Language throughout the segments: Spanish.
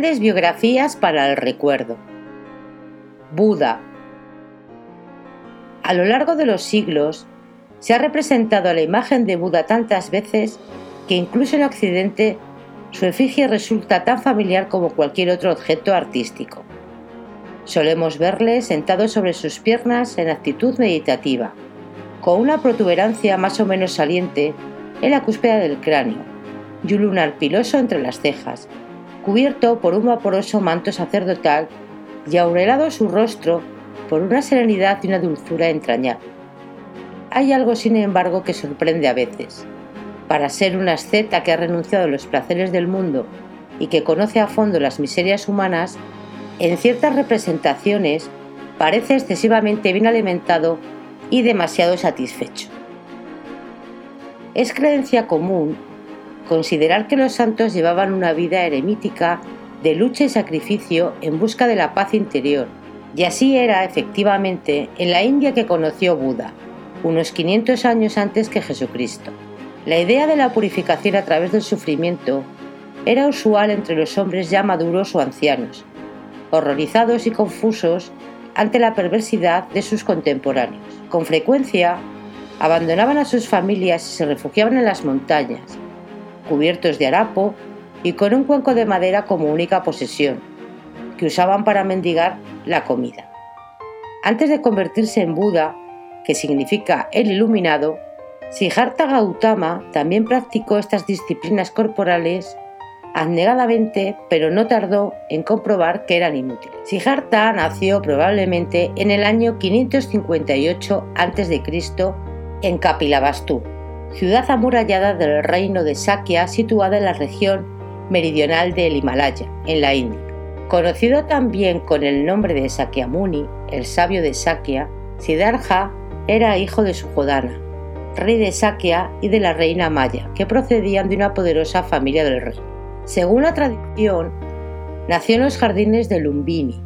Grandes biografías para el recuerdo. Buda. A lo largo de los siglos, se ha representado a la imagen de Buda tantas veces que incluso en Occidente su efigie resulta tan familiar como cualquier otro objeto artístico. Solemos verle sentado sobre sus piernas en actitud meditativa, con una protuberancia más o menos saliente en la cúspide del cráneo y un lunar piloso entre las cejas, cubierto por un vaporoso manto sacerdotal y aurelado su rostro por una serenidad y una dulzura entrañable. Hay algo, sin embargo, que sorprende a veces. Para ser una asceta que ha renunciado a los placeres del mundo y que conoce a fondo las miserias humanas, en ciertas representaciones parece excesivamente bien alimentado y demasiado satisfecho. Es creencia común considerar que los santos llevaban una vida eremítica de lucha y sacrificio en busca de la paz interior, y así era efectivamente en la India que conoció Buda, unos 500 años antes que Jesucristo. La idea de la purificación a través del sufrimiento era usual entre los hombres ya maduros o ancianos, horrorizados y confusos ante la perversidad de sus contemporáneos. Con frecuencia, abandonaban a sus familias y se refugiaban en las montañas, cubiertos de harapo y con un cuenco de madera como única posesión, que usaban para mendigar la comida. Antes de convertirse en Buda, que significa el iluminado, Siddhartha Gautama también practicó estas disciplinas corporales abnegadamente, pero no tardó en comprobar que eran inútiles. Siddhartha nació probablemente en el año 558 a.C. en Kapilavastu, ciudad amurallada del reino de Sakya situada en la región meridional del Himalaya, en la India. Conocido también con el nombre de Sakyamuni, el sabio de Sakya, Siddhartha era hijo de Suhodana, rey de Sakya y de la reina Maya, que procedían de una poderosa familia del rey. Según la tradición, nació en los jardines de Lumbini,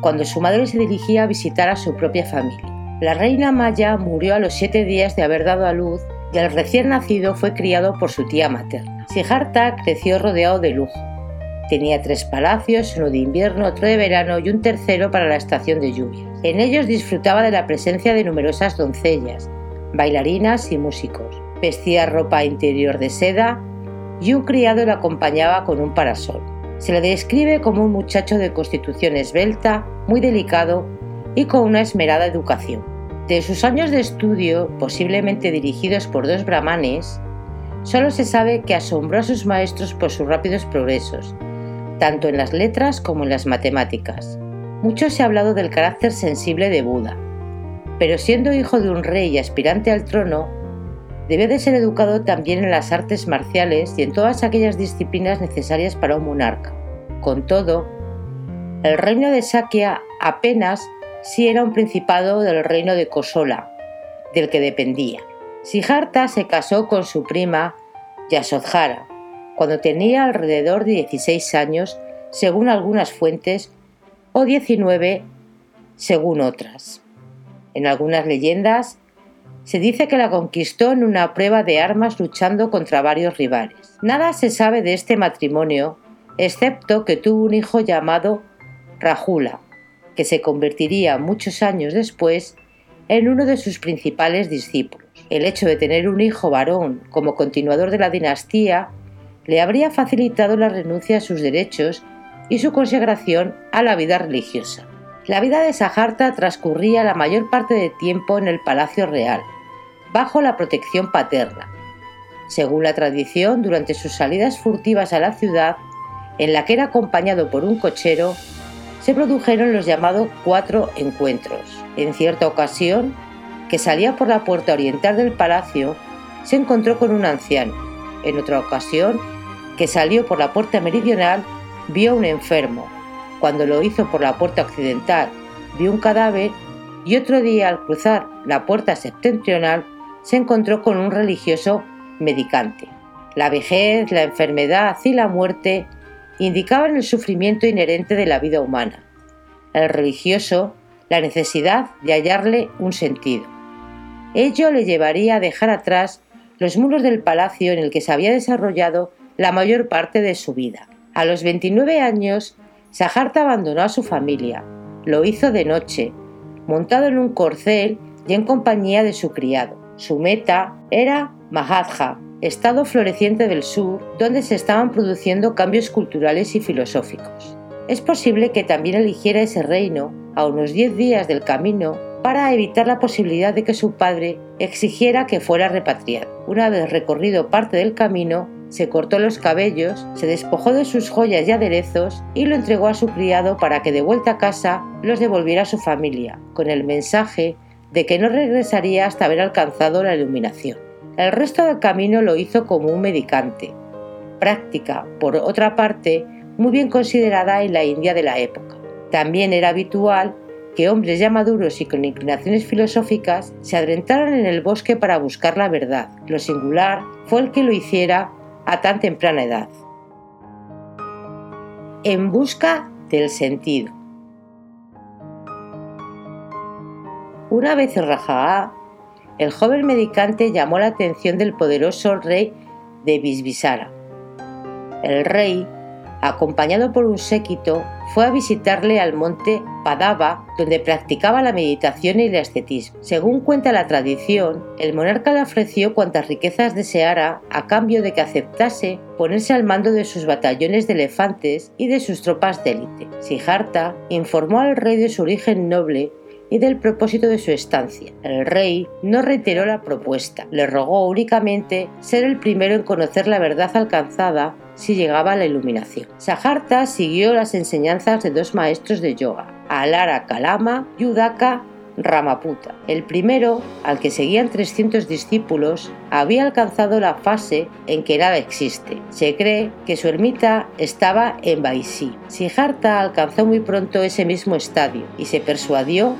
cuando su madre se dirigía a visitar a su propia familia. La reina Maya murió a los siete días de haber dado a luz el recién nacido fue criado por su tía materna. Siddhartha creció rodeado de lujo. Tenía tres palacios, uno de invierno, otro de verano y un tercero para la estación de lluvias. En ellos disfrutaba de la presencia de numerosas doncellas, bailarinas y músicos. Vestía ropa interior de seda y un criado lo acompañaba con un parasol. Se le describe como un muchacho de constitución esbelta, muy delicado y con una esmerada educación. De sus años de estudio, posiblemente dirigidos por dos brahmanes, solo se sabe que asombró a sus maestros por sus rápidos progresos, tanto en las letras como en las matemáticas. Mucho se ha hablado del carácter sensible de Buda, pero siendo hijo de un rey y aspirante al trono, debió de ser educado también en las artes marciales y en todas aquellas disciplinas necesarias para un monarca. Con todo, el reino de Sakya apenas si era un principado del reino de Kosola, del que dependía. Siddhartha se casó con su prima Yasodhara cuando tenía alrededor de 16 años, según algunas fuentes, o 19 según otras. En algunas leyendas se dice que la conquistó en una prueba de armas luchando contra varios rivales. Nada se sabe de este matrimonio, excepto que tuvo un hijo llamado Rajula, que se convertiría muchos años después en uno de sus principales discípulos. El hecho de tener un hijo varón como continuador de la dinastía le habría facilitado la renuncia a sus derechos y su consagración a la vida religiosa. La vida de Sajarta transcurría la mayor parte del tiempo en el Palacio Real, bajo la protección paterna. Según la tradición, durante sus salidas furtivas a la ciudad, en la que era acompañado por un cochero, se produjeron los llamados cuatro encuentros. En cierta ocasión, que salía por la puerta oriental del palacio, se encontró con un anciano. En otra ocasión, que salió por la puerta meridional, vio un enfermo. Cuando lo hizo por la puerta occidental, vio un cadáver y otro día al cruzar la puerta septentrional se encontró con un religioso medicante. La vejez, la enfermedad y la muerte indicaban el sufrimiento inherente de la vida humana, el religioso la necesidad de hallarle un sentido. Ello le llevaría a dejar atrás los muros del palacio en el que se había desarrollado la mayor parte de su vida. A los 29 años, Sajarta abandonó a su familia. Lo hizo de noche, montado en un corcel y en compañía de su criado. Su meta era Mahatma, estado floreciente del sur donde se estaban produciendo cambios culturales y filosóficos. Es posible que también eligiera ese reino a unos 10 días del camino para evitar la posibilidad de que su padre exigiera que fuera repatriado. Una vez recorrido parte del camino, se cortó los cabellos, se despojó de sus joyas y aderezos y lo entregó a su criado para que de vuelta a casa los devolviera a su familia, con el mensaje de que no regresaría hasta haber alcanzado la iluminación. El resto del camino lo hizo como un medicante, práctica, por otra parte, muy bien considerada en la India de la época. También era habitual que hombres ya maduros y con inclinaciones filosóficas se adentraran en el bosque para buscar la verdad. Lo singular fue el que lo hiciera a tan temprana edad. En busca del sentido. Una vez Rajaá, el joven medicante llamó la atención del poderoso rey de Bisbisara. El rey, acompañado por un séquito, fue a visitarle al monte Padava, donde practicaba la meditación y el ascetismo. Según cuenta la tradición, el monarca le ofreció cuantas riquezas deseara a cambio de que aceptase ponerse al mando de sus batallones de elefantes y de sus tropas de élite. Siddhartha informó al rey de su origen noble y del propósito de su estancia. El rey no reiteró la propuesta, le rogó únicamente ser el primero en conocer la verdad alcanzada si llegaba a la iluminación. Sajarta siguió las enseñanzas de dos maestros de yoga, Alara Kalama y Ramaputa. El primero, al que seguían 300 discípulos, había alcanzado la fase en que nada existe. Se cree que su ermita estaba en Baisi. Siddhartha alcanzó muy pronto ese mismo estadio y se persuadió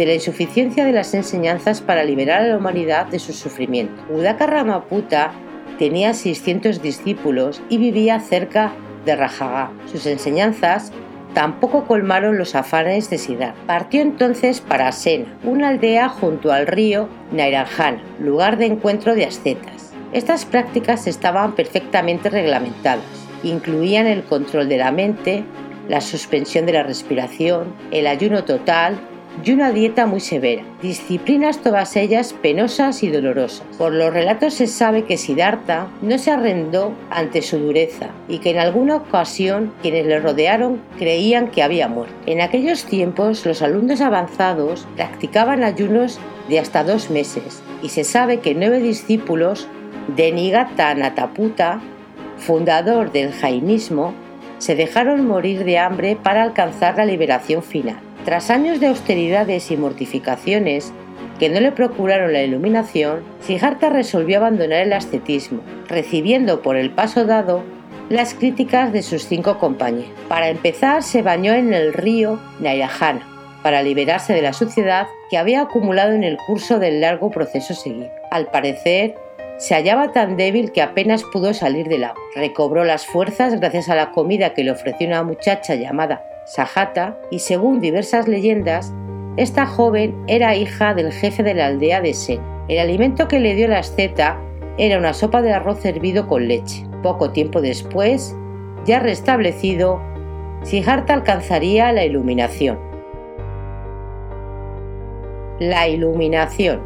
de la insuficiencia de las enseñanzas para liberar a la humanidad de su sufrimiento. Udaka Ramaputa tenía 600 discípulos y vivía cerca de Rajaga. Sus enseñanzas tampoco colmaron los afanes de Siddhartha. Partió entonces para Sena, una aldea junto al río Nairanjana, lugar de encuentro de ascetas. Estas prácticas estaban perfectamente reglamentadas. Incluían el control de la mente, la suspensión de la respiración, el ayuno total, y una dieta muy severa, disciplinas todas ellas penosas y dolorosas. Por los relatos se sabe que Siddhartha no se arrendó ante su dureza y que en alguna ocasión quienes le rodearon creían que había muerto. En aquellos tiempos los alumnos avanzados practicaban ayunos de hasta dos meses y se sabe que nueve discípulos de Nigata Nataputa, fundador del jainismo, se dejaron morir de hambre para alcanzar la liberación final. Tras años de austeridades y mortificaciones que no le procuraron la iluminación, Siddhartha resolvió abandonar el ascetismo, recibiendo por el paso dado las críticas de sus cinco compañeros. Para empezar, se bañó en el río Nairajana para liberarse de la suciedad que había acumulado en el curso del largo proceso seguido. Al parecer, se hallaba tan débil que apenas pudo salir del agua. Recobró las fuerzas gracias a la comida que le ofreció una muchacha llamada Sajata, y según diversas leyendas, esta joven era hija del jefe de la aldea de Sen. El alimento que le dio la asceta era una sopa de arroz hervido con leche. Poco tiempo después, ya restablecido, Siddhartha alcanzaría la iluminación. La iluminación.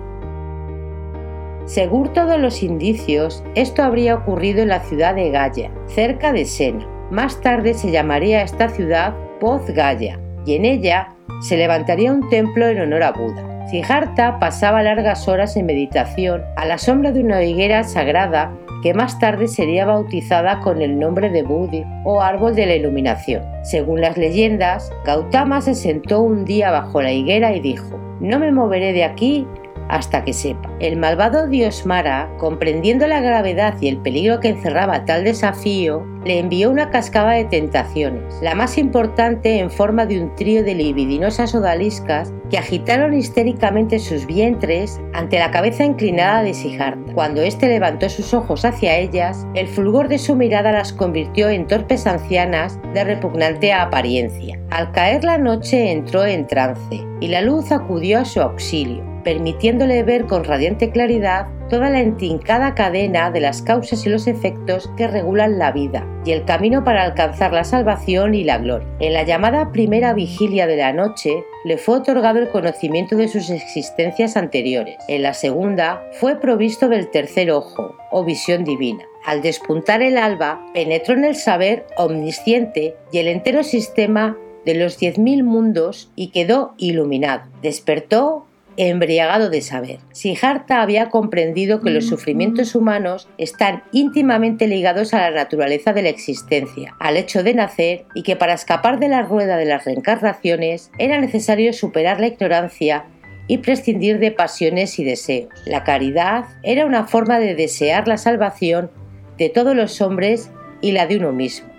Según todos los indicios, esto habría ocurrido en la ciudad de Gaya, cerca de Sena. Más tarde se llamaría esta ciudad Poz Gaya, y en ella se levantaría un templo en honor a Buda. Siddhartha pasaba largas horas en meditación a la sombra de una higuera sagrada que más tarde sería bautizada con el nombre de Budi o árbol de la iluminación. Según las leyendas, Gautama se sentó un día bajo la higuera y dijo, no me moveré de aquí hasta que sepa. El malvado dios Mara, comprendiendo la gravedad y el peligro que encerraba tal desafío, le envió una cascada de tentaciones, la más importante en forma de un trío de libidinosas odaliscas que agitaron histéricamente sus vientres ante la cabeza inclinada de Siddhartha. Cuando éste levantó sus ojos hacia ellas, el fulgor de su mirada las convirtió en torpes ancianas de repugnante apariencia. Al caer la noche entró en trance y la luz acudió a su auxilio permitiéndole ver con radiante claridad toda la intrincada cadena de las causas y los efectos que regulan la vida y el camino para alcanzar la salvación y la gloria. En la llamada primera vigilia de la noche le fue otorgado el conocimiento de sus existencias anteriores. En la segunda fue provisto del tercer ojo o visión divina. Al despuntar el alba, penetró en el saber omnisciente y el entero sistema de los diez mil mundos y quedó iluminado. Despertó embriagado de saber. Siddhartha había comprendido que los sufrimientos humanos están íntimamente ligados a la naturaleza de la existencia, al hecho de nacer y que para escapar de la rueda de las reencarnaciones era necesario superar la ignorancia y prescindir de pasiones y deseos. La caridad era una forma de desear la salvación de todos los hombres y la de uno mismo.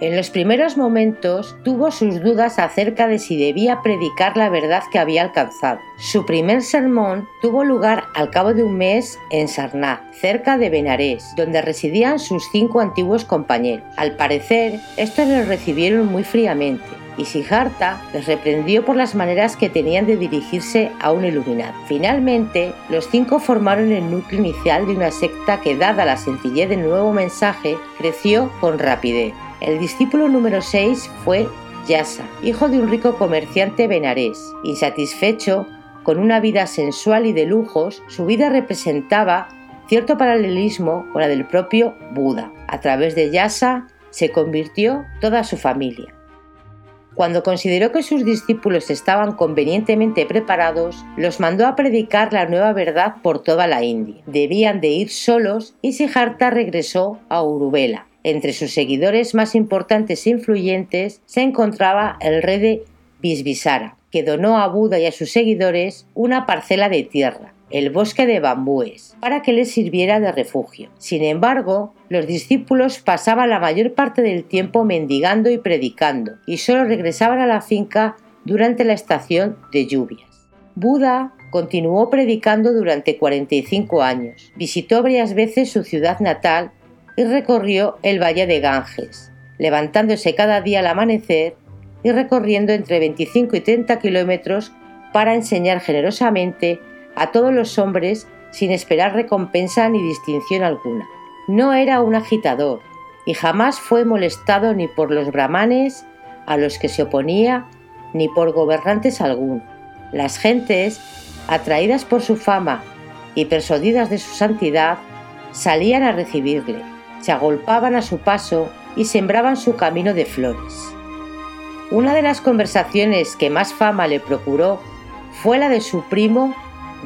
En los primeros momentos tuvo sus dudas acerca de si debía predicar la verdad que había alcanzado. Su primer sermón tuvo lugar al cabo de un mes en Sarnath, cerca de Benarés, donde residían sus cinco antiguos compañeros. Al parecer, estos le recibieron muy fríamente y Siddhartha les reprendió por las maneras que tenían de dirigirse a un iluminado. Finalmente, los cinco formaron el núcleo inicial de una secta que, dada la sencillez del nuevo mensaje, creció con rapidez. El discípulo número 6 fue Yasa, hijo de un rico comerciante benarés. Insatisfecho con una vida sensual y de lujos, su vida representaba cierto paralelismo con la del propio Buda. A través de Yasa se convirtió toda su familia. Cuando consideró que sus discípulos estaban convenientemente preparados, los mandó a predicar la nueva verdad por toda la India. Debían de ir solos y Siddhartha regresó a Uruvela. Entre sus seguidores más importantes e influyentes se encontraba el rey de Bisbisara, que donó a Buda y a sus seguidores una parcela de tierra, el bosque de bambúes, para que les sirviera de refugio. Sin embargo, los discípulos pasaban la mayor parte del tiempo mendigando y predicando, y solo regresaban a la finca durante la estación de lluvias. Buda continuó predicando durante 45 años. Visitó varias veces su ciudad natal y recorrió el valle de Ganges, levantándose cada día al amanecer y recorriendo entre 25 y 30 kilómetros para enseñar generosamente a todos los hombres sin esperar recompensa ni distinción alguna. No era un agitador y jamás fue molestado ni por los brahmanes a los que se oponía ni por gobernantes alguno. Las gentes, atraídas por su fama y persuadidas de su santidad, salían a recibirle se agolpaban a su paso y sembraban su camino de flores. Una de las conversaciones que más fama le procuró fue la de su primo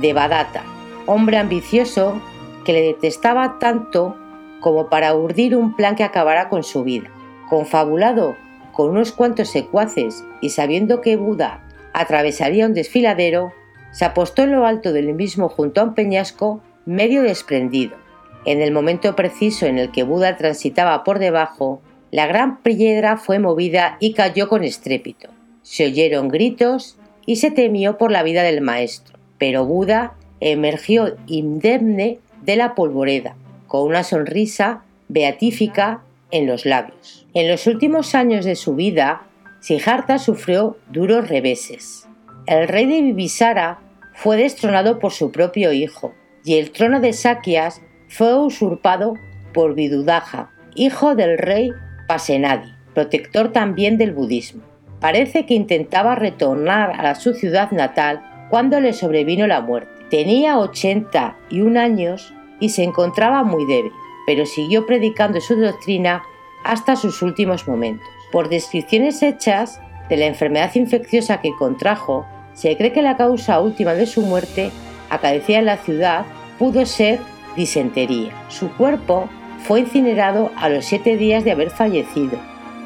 Devadatta, hombre ambicioso que le detestaba tanto como para urdir un plan que acabara con su vida. Confabulado con unos cuantos secuaces y sabiendo que Buda atravesaría un desfiladero, se apostó en lo alto del mismo junto a un peñasco medio desprendido. En el momento preciso en el que Buda transitaba por debajo, la gran piedra fue movida y cayó con estrépito. Se oyeron gritos y se temió por la vida del maestro, pero Buda emergió indemne de la polvoreda, con una sonrisa beatífica en los labios. En los últimos años de su vida, Siddhartha sufrió duros reveses. El rey de Bibisara fue destronado por su propio hijo, y el trono de Sakyas fue usurpado por Vidudaja, hijo del rey Pasenadi, protector también del budismo. Parece que intentaba retornar a su ciudad natal cuando le sobrevino la muerte. Tenía 81 años y se encontraba muy débil, pero siguió predicando su doctrina hasta sus últimos momentos. Por descripciones hechas de la enfermedad infecciosa que contrajo, se cree que la causa última de su muerte, acaecida en la ciudad, pudo ser disentería. Su cuerpo fue incinerado a los siete días de haber fallecido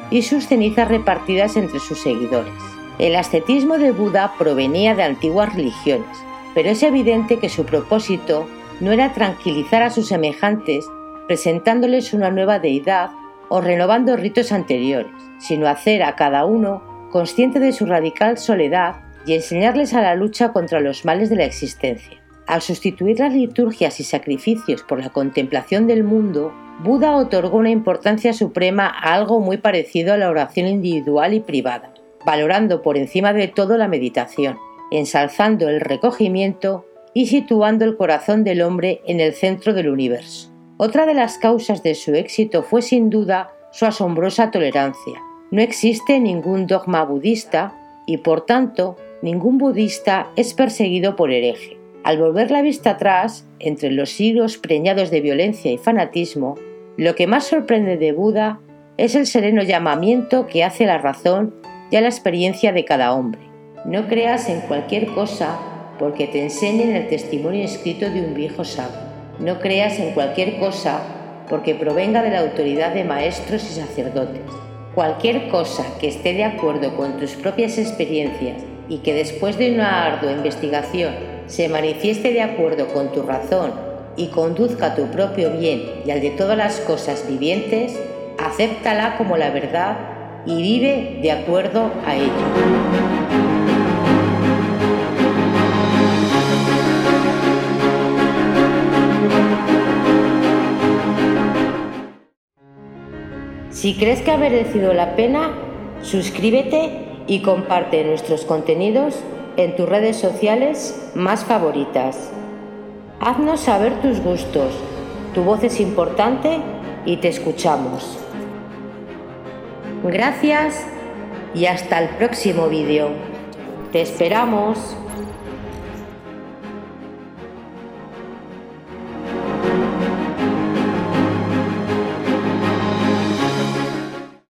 y sus cenizas repartidas entre sus seguidores. El ascetismo de Buda provenía de antiguas religiones, pero es evidente que su propósito no era tranquilizar a sus semejantes presentándoles una nueva deidad o renovando ritos anteriores, sino hacer a cada uno consciente de su radical soledad y enseñarles a la lucha contra los males de la existencia. Al sustituir las liturgias y sacrificios por la contemplación del mundo, Buda otorgó una importancia suprema a algo muy parecido a la oración individual y privada, valorando por encima de todo la meditación. ensalzando el recogimiento y situando el corazón del hombre en el centro del universo. Otra de las causas de su éxito fue sin duda su asombrosa tolerancia. No existe ningún dogma budista y por tanto ningún budista es perseguido por hereje. Al volver la vista atrás, entre los siglos preñados de violencia y fanatismo, lo que más sorprende de Buda es el sereno llamamiento que hace la razón y a la experiencia de cada hombre. No creas en cualquier cosa porque te enseñen el testimonio escrito de un viejo sabio. No creas en cualquier cosa porque provenga de la autoridad de maestros y sacerdotes. Cualquier cosa que esté de acuerdo con tus propias experiencias y que después de una ardua investigación se manifieste de acuerdo con tu razón y conduzca a tu propio bien y al de todas las cosas vivientes, acéptala como la verdad y vive de acuerdo a ello. Si crees que ha merecido la pena, suscríbete y comparte nuestros contenidos en tus redes sociales más favoritas. Haznos saber tus gustos, tu voz es importante y te escuchamos. Gracias y hasta el próximo vídeo. Te esperamos.